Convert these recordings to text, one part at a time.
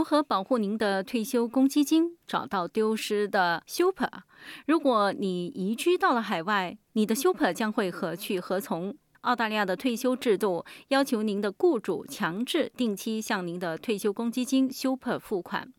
如何保护您的退休公积金？找到丢失的 Super。如果你移居到了海外，你的 Super 将会何去何从？澳大利亚的退休制度要求您的雇主强制定期向您的退休公积金 Super 付款。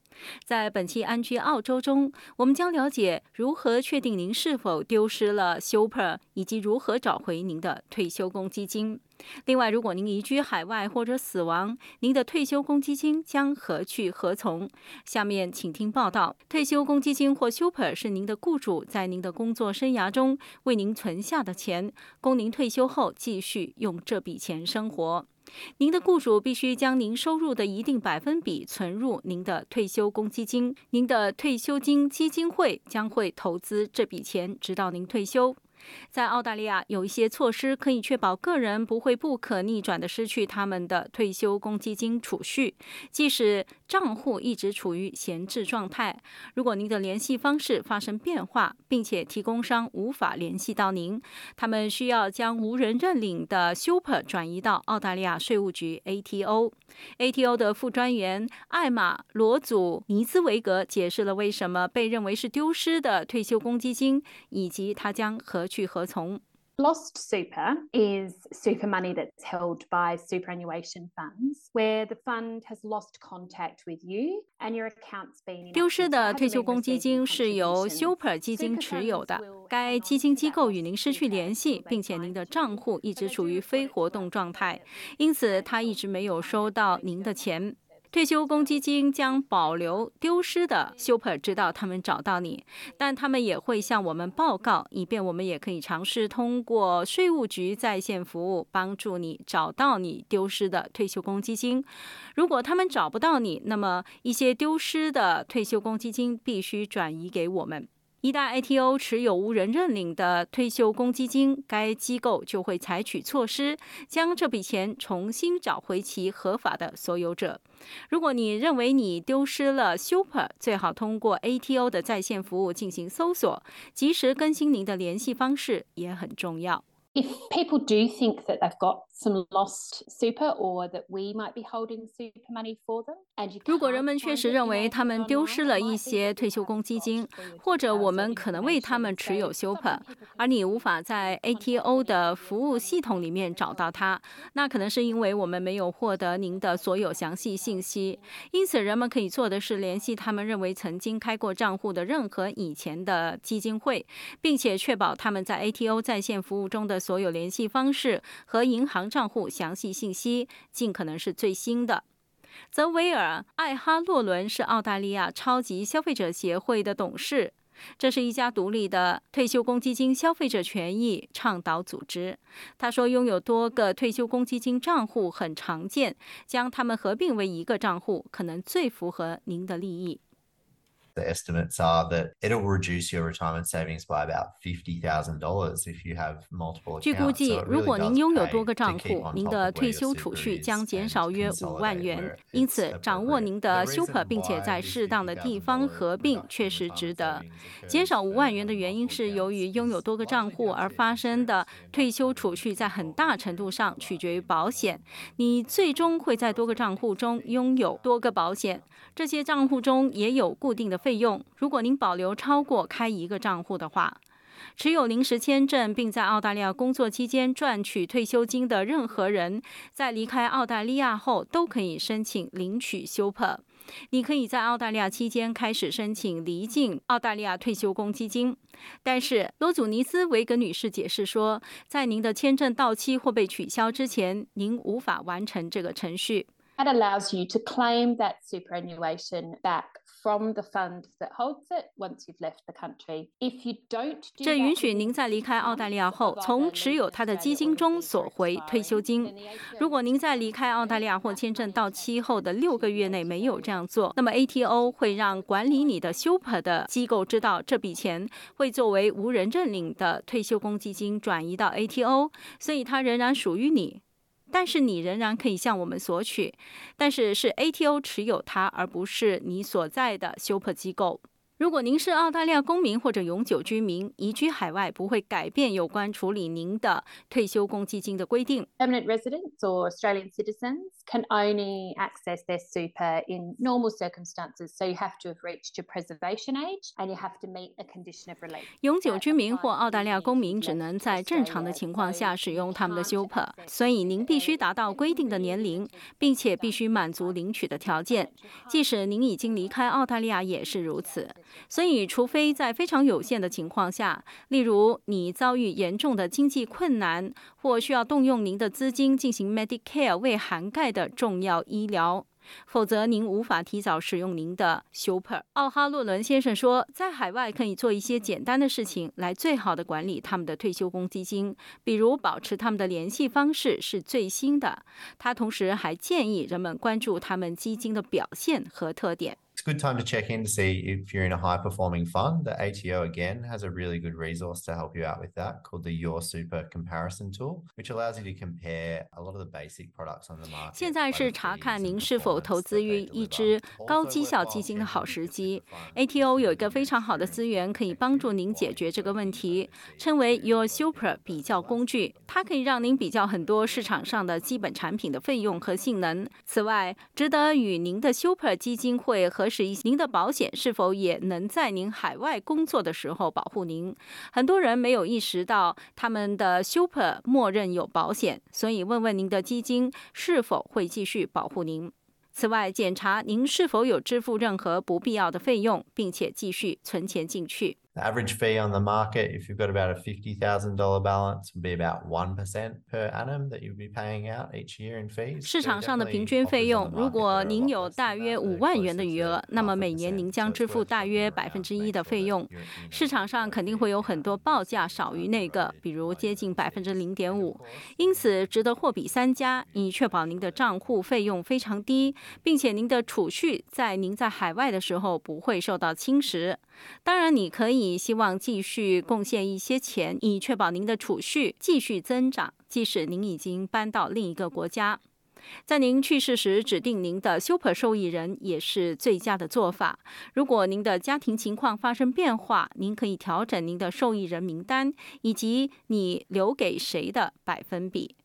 在本期安居澳洲中，我们将了解如何确定您是否丢失了 Super，以及如何找回您的退休公积金。另外，如果您移居海外或者死亡，您的退休公积金将何去何从？下面请听报道。退休公积金或 Super 是您的雇主在您的工作生涯中为您存下的钱，供您退休后继续用这笔钱生活。您的雇主必须将您收入的一定百分比存入您的退休公积金，您的退休金基金会将会投资这笔钱，直到您退休。在澳大利亚，有一些措施可以确保个人不会不可逆转地失去他们的退休公积金储蓄，即使账户一直处于闲置状态。如果您的联系方式发生变化，并且提供商无法联系到您，他们需要将无人认领的 Super 转移到澳大利亚税务局 ATO。ATO 的副专员艾玛·罗祖尼兹维格解释了为什么被认为是丢失的退休公积金，以及他将和去何从。Lost super is super money that's held by superannuation funds where the fund has lost contact with you and your account's been 丢失的退休公积金是由 super 基金持有的，该基金机构与您失去联系，并且您的账户一直处于非活动状态，因此它一直没有收到您的钱。退休公积金将保留丢失的 Super，直到他们找到你，但他们也会向我们报告，以便我们也可以尝试通过税务局在线服务帮助你找到你丢失的退休公积金。如果他们找不到你，那么一些丢失的退休公积金必须转移给我们。一旦 ATO 持有无人认领的退休公积金，该机构就会采取措施，将这笔钱重新找回其合法的所有者。如果你认为你丢失了 Super，最好通过 ATO 的在线服务进行搜索，及时更新您的联系方式也很重要。if people do think that they've got some lost super or that we might be holding super money for them, 如果人们确实认为他们丢失了一些退休公积金，或者我们可能为他们持有 super，而你无法在 ATO 的服务系统里面找到它，那可能是因为我们没有获得您的所有详细信息。因此，人们可以做的是联系他们认为曾经开过账户的任何以前的基金会，并且确保他们在 ATO 在线服务中的。所有联系方式和银行账户详细信息尽可能是最新的。泽维尔·艾哈洛伦是澳大利亚超级消费者协会的董事，这是一家独立的退休公积金消费者权益倡导组织。他说，拥有多个退休公积金账户很常见，将它们合并为一个账户可能最符合您的利益。The estimates are that it'll reduce your retirement savings by about fifty thousand dollars if you have multiple. 据估计，如果您拥有多个账户，您的退休储蓄将减少约五万元。因此，掌握您的 Super，并且在适当的地方合并，确实值得。减少五万元的原因是由于拥有多个账户而发生的退休储蓄，在很大程度上取决于保险。你最终会在多个账户中拥有多个保险，这些账户中也有固定的。费费用，如果您保留超过开一个账户的话，持有临时签证并在澳大利亚工作期间赚取退休金的任何人，在离开澳大利亚后都可以申请领取 Super。你可以在澳大利亚期间开始申请离境澳大利亚退休公积金，但是罗祖尼斯维格女士解释说，在您的签证到期或被取消之前，您无法完成这个程序。That allows you to claim that superannuation back. From the fund that holds it once you've left the country. If you don't, 这允许您在离开澳大利亚后，从持有它的基金中索回退休金。如果您在离开澳大利亚或签证到期后的六个月内没有这样做，那么 ATO 会让管理你的 Super 的机构知道这笔钱会作为无人认领的退休公积金转移到 ATO，所以它仍然属于你。但是你仍然可以向我们索取，但是是 ATO 持有它，而不是你所在的 Super 机构。如果您是澳大利亚公民或者永久居民，移居海外不会改变有关处理您的退休公积金的规定。Permanent residents or Australian citizens can only access their super in normal circumstances. So you have to have reached your preservation age and you have to meet a condition of release. 永久居民或澳大利亚公民只能在正常的情况下使用他们的 super，所以您必须达到规定的年龄，并且必须满足领取的条件。即使您已经离开澳大利亚，也是如此。所以，除非在非常有限的情况下，例如你遭遇严重的经济困难，或需要动用您的资金进行 Medicare 未涵盖的重要医疗，否则您无法提早使用您的 Super。奥哈洛伦先生说，在海外可以做一些简单的事情来最好的管理他们的退休公积金，比如保持他们的联系方式是最新的。他同时还建议人们关注他们基金的表现和特点。it's a good time to check in to see if you're in a high performing fund. The ATO again has a really good resource to help you out with that called the Your Super Comparison Tool, which allows you to compare a lot of the basic products on the market. 现在是查看您是否投资于一支高绩效基金的好时机。ATO 有一个非常好的资源可以帮助您解决这个问题，称为 Your Super 比较工具。它可以让您比较很多市场上的基本产品的费用和性能。此外，值得与您的 Super 基金会核 是您的保险是否也能在您海外工作的时候保护您。很多人没有意识到他们的 Super 默认有保险，所以问问您的基金是否会继续保护您。此外，检查您是否有支付任何不必要的费用，并且继续存钱进去。The average fee on the market, if you've got about a $50,000 balance, would be about 1% per annum that you'd be paying out each year in fees. 市场上的平均费用，如果您有大约五万元的余额，那么每年您将支付大约百分之一的费用。市场上肯定会有很多报价少于那个，比如接近百分之零点五。因此，值得货比三家，以确保您的账户费用非常低，并且您的储蓄在您在海外的时候不会受到侵蚀。当然，你可以希望继续贡献一些钱，以确保您的储蓄继续增长，即使您已经搬到另一个国家。在您去世时，指定您的 Super 受益人也是最佳的做法。如果您的家庭情况发生变化，您可以调整您的受益人名单以及你留给谁的百分比。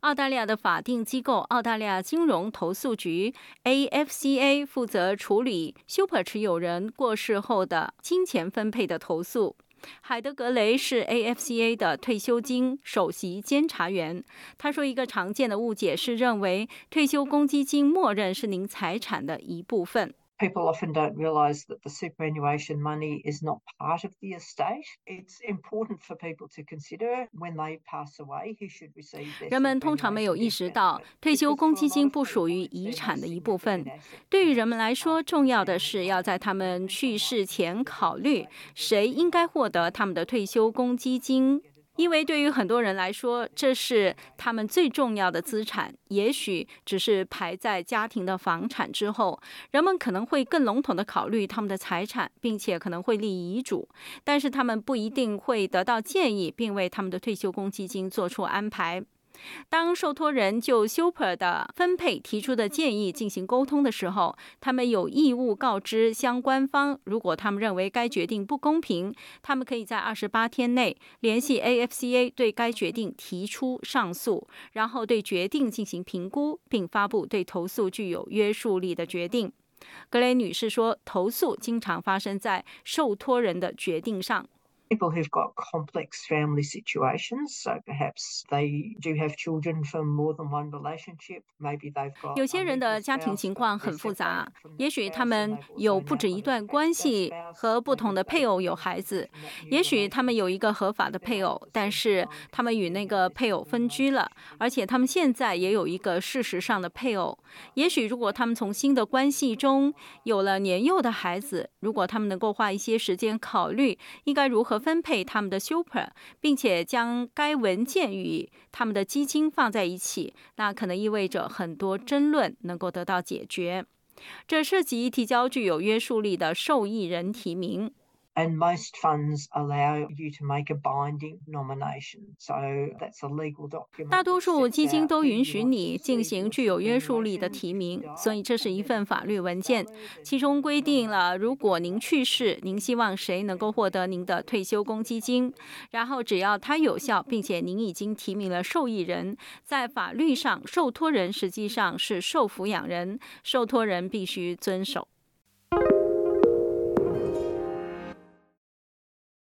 澳大利亚的法定机构澳大利亚金融投诉局 （AFCA） 负责处理 Super 持有人过世后的金钱分配的投诉。海德格雷是 AFCA 的退休金首席监察员。他说，一个常见的误解是认为退休公积金默认是您财产的一部分。People often don't realise that the superannuation money is not part of the estate. It's important for people to consider when they pass away who should receive their 人们通常没有意识到，退休公积金不属于遗产的一部分。对于人们来说，重要的是要在他们去世前考虑谁应该获得他们的退休公积金。因为对于很多人来说，这是他们最重要的资产，也许只是排在家庭的房产之后。人们可能会更笼统地考虑他们的财产，并且可能会立遗嘱，但是他们不一定会得到建议，并为他们的退休公积金做出安排。当受托人就 Super 的分配提出的建议进行沟通的时候，他们有义务告知相关方，如果他们认为该决定不公平，他们可以在二十八天内联系 AFCA 对该决定提出上诉，然后对决定进行评估，并发布对投诉具有约束力的决定。格雷女士说：“投诉经常发生在受托人的决定上。” People who've got complex family situations. So perhaps they do have children from more than one relationship. Maybe they've got 有些人的家庭情况很复杂，也许他们有不止一段关系，和不同的配偶有孩子。也许他们有一个合法的配偶，但是他们与那个配偶分居了，而且他们现在也有一个事实上的配偶。也许如果他们从新的关系中有了年幼的孩子，如果他们能够花一些时间考虑应该如何。分配他们的 super，并且将该文件与他们的基金放在一起，那可能意味着很多争论能够得到解决。这涉及提交具有约束力的受益人提名。And most funds allow you to make a binding nomination. So that's a legal document. 大多数基金都允许你进行具有约束力的提名，所以这是一份法律文件，其中规定了如果您去世，您希望谁能够获得您的退休公积金，然后只要它有效，并且您已经提名了受益人，在法律上受托人实际上是受抚养人，受托人必须遵守。